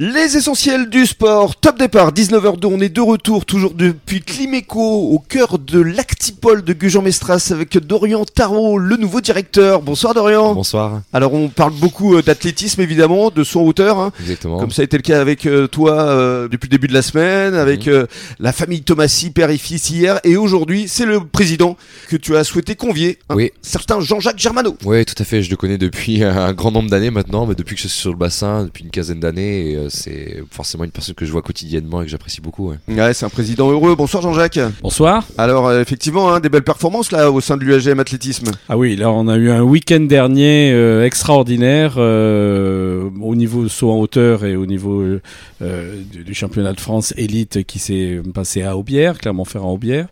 Les essentiels du sport, top départ, 19h02, on est de retour toujours depuis Climéco, au cœur de l'Actipole de Gujan-Mestras avec Dorian Tarot, le nouveau directeur. Bonsoir Dorian. Bonsoir. Alors on parle beaucoup euh, d'athlétisme évidemment, de son hauteur, hein, Exactement. comme ça a été le cas avec euh, toi euh, depuis le début de la semaine, avec Mhm. euh, la famille Thomasy, père et fils hier, et aujourd'hui c'est le président que tu as souhaité convier, un Oui. certain Jean-Jacques Germano. Oui, tout à fait. Je le connais depuis un grand nombre d'années maintenant, mais depuis que je suis sur le bassin, depuis une quinzaine d'années, et, euh, c'est forcément une personne que je vois quotidiennement et que j'apprécie beaucoup. ouais. Ouais, c'est un président heureux. Bonsoir Jean-Jacques. Bonsoir. Alors euh, effectivement, hein, des belles performances là au sein de l'UAGM athlétisme. Ah oui, là on a eu un week-end dernier euh, extraordinaire euh, au niveau saut en hauteur et au niveau euh, euh, du, du championnat de France élite qui s'est passé à Aubière, Clermont-Ferrand-Aubière.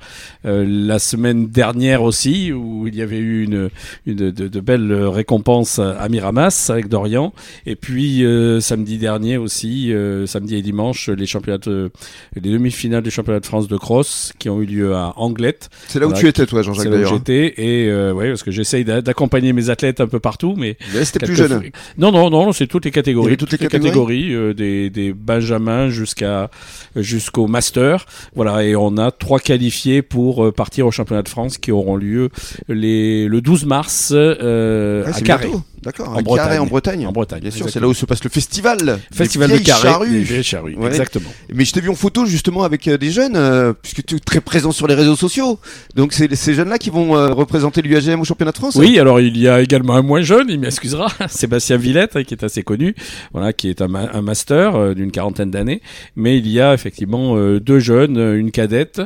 Euh, la semaine dernière aussi où il y avait eu une, une de, de belles récompenses à Miramas avec Dorian. Et puis euh, samedi dernier aussi, euh, samedi et dimanche, les championnats, de- les demi-finales du championnat de France de cross qui ont eu lieu à Anglette. C'est là où Voilà, tu étais toi Jean-Jacques C'est là où d'ailleurs. j'étais et euh, ouais parce que j'essaye d'a- d'accompagner mes athlètes un peu partout mais Mais C'était plus jeune. Non non non, c'est toutes les catégories, toutes les catégories euh, des des benjamins jusqu'à jusqu'au master. Voilà et on a trois qualifiés pour partir au championnat de France qui auront lieu les le 12 mars euh, Ouais, à Carré. D'accord. En Bretagne. En Bretagne. En Bretagne. Bien sûr, c'est là où se passe le festival. Festival vieilles charrues. des vieilles charrues, Ouais. Exactement. Mais je t'ai vu en photo justement avec euh, des jeunes, euh, puisque tu es très présent sur les réseaux sociaux. Donc c'est ces jeunes-là qui vont euh, représenter l'UAGM au championnat de France. Oui, alors il y a également un moins jeune, il m'excusera, Sébastien Villette, hein, qui est assez connu, voilà, qui est un, ma- un master euh, d'une quarantaine d'années. Mais il y a effectivement deux jeunes, une cadette,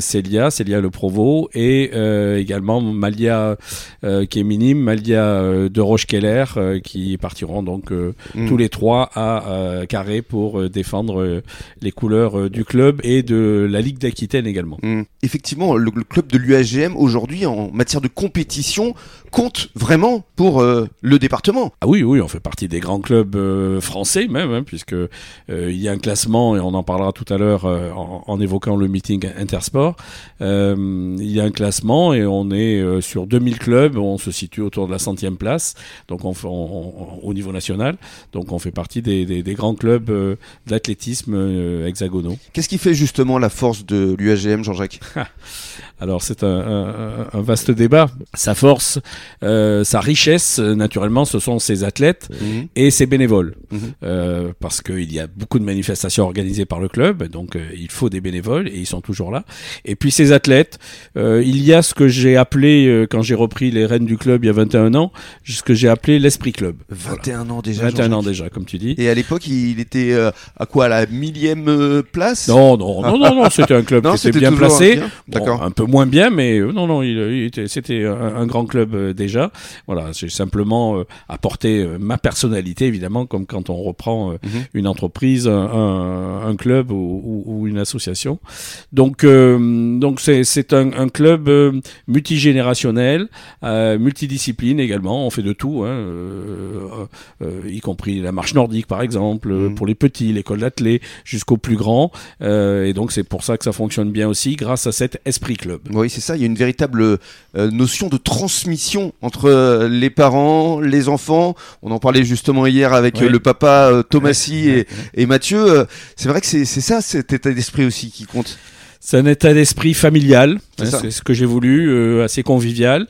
Célia, Célia Le Provost, et également Malia, qui est minime, Malia de Roche-Keller, qui partiront donc Mm. tous les trois à euh, Carré pour euh, défendre euh, les couleurs du club et de la Ligue d'Aquitaine également. Mm. Effectivement, le, le club de l'UAGM aujourd'hui en matière de compétition compte vraiment pour euh, le département. Ah oui, oui, on fait partie des grands clubs euh, français même, hein, puisque euh, il y a un classement et on en parlera tout à l'heure en, en évoquant le meeting Intersport. Il y a un classement et on est sur 2000 clubs, on se situe autour de la centième place, donc on, fait- on- on- au niveau national. Donc on fait partie des, des- des grands clubs euh, d'athlétisme euh, hexagonaux. Qu'est-ce qui fait justement la force de l'UAGM, Jean-Jacques? Alors c'est un, un- un vaste débat. Sa force, euh, sa richesse, naturellement, ce sont ses athlètes et ses bénévoles. Mhm. Euh, parce qu'il y a beaucoup de manifestations organisées par le club, donc euh, il faut des bénévoles et ils sont toujours là. Et puis ces athlètes, il y a ce que j'ai appelé, quand j'ai repris les rênes du club il y a 21 ans, ce que j'ai appelé l'esprit club. Voilà. 21 ans déjà. 21 ans déjà, comme tu dis. Et à l'époque, il était euh, à quoi à la millième euh, place? Non, non, non, non, non, c'était un club Non, qui était bien placé. bien. Bon, un peu moins bien, mais euh, non, non, il, il était, c'était un, un grand club euh, déjà. Voilà, j'ai simplement apporté ma personnalité, évidemment, comme quand on reprend Mhm. une entreprise, un, club ou, ou- ou une association. Donc, donc c'est, un, un club multigénérationnel, multidiscipline également. On fait de tout, hein, y compris la marche nordique, par exemple, euh, Mhm. pour les petits, l'école d'athlée, jusqu'aux plus grands. Euh, et donc, c'est pour ça que ça fonctionne bien aussi, grâce à cet esprit club. Oui, c'est ça. Il y a une véritable euh, notion de transmission entre les parents, les enfants. On en parlait justement hier avec Oui. le papa Thomasy et, et Mathieu. C'est vrai que c'est c'est ça, cet état d'esprit aussi qui compte. C'est un état d'esprit familial, C'est hein, ce que j'ai voulu, euh, assez convivial,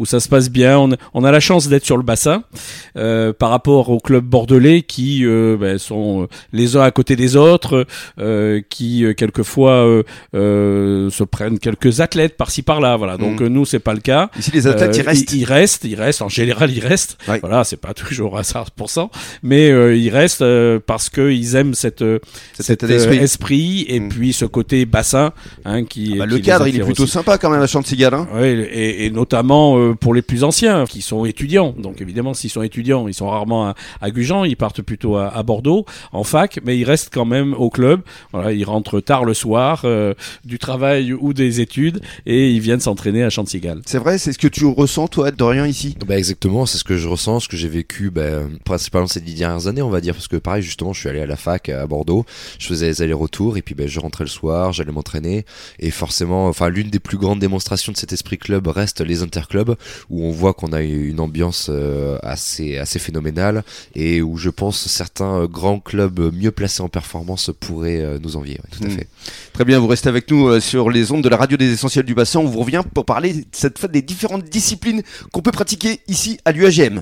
où ça se passe bien. On, on a la chance d'être sur le bassin euh, par rapport aux clubs bordelais qui euh, ben, sont euh, les uns à côté des autres, euh, qui euh, quelquefois euh, euh, se prennent quelques athlètes par-ci par-là. Voilà. Donc euh, nous c'est pas le cas. Ici, les athlètes, ils restent. Ils, ils restent, ils restent. En général, ils restent. Ouais. Voilà, c'est pas toujours à 100%, mais euh, ils restent euh, parce qu'ils aiment cette, Cet esprit et Mm. puis ce côté bassin hein, qui. Bah, qui le cadre, il est plutôt aussi. sympa quand même à Chantigal. Hein. Ouais, et, et notamment euh, pour les plus anciens qui sont étudiants. Donc évidemment, s'ils sont étudiants, ils sont rarement à, à Gujan, ils partent plutôt à, à Bordeaux en fac, mais ils restent quand même au club. Voilà, ils rentrent tard le soir euh, du travail ou des études et ils viennent s'entraîner à Chantigal. C'est vrai, c'est ce que tu ressens toi, Dorian, ici? Bah exactement, c'est ce que je ressens, ce que j'ai vécu bah, principalement ces dix dernières années, on va dire, parce que pareil, justement, je suis allé à la fac à Bordeaux, je faisais les allers-retours, et puis bah, je rentrais le soir, j'allais m'entraîner, et forcément, enfin, l'une des plus grandes démonstrations de cet esprit club reste les interclubs, où on voit qu'on a une ambiance euh, assez assez phénoménale et où je pense certains grands clubs mieux placés en performance pourraient euh, nous envier. ouais, tout à Mm. fait. Très bien, vous restez avec nous euh, sur les ondes de la radio des essentiels du bassin. On vous revient pour parler cette fois des différentes disciplines qu'on peut pratiquer ici à l'UAGM.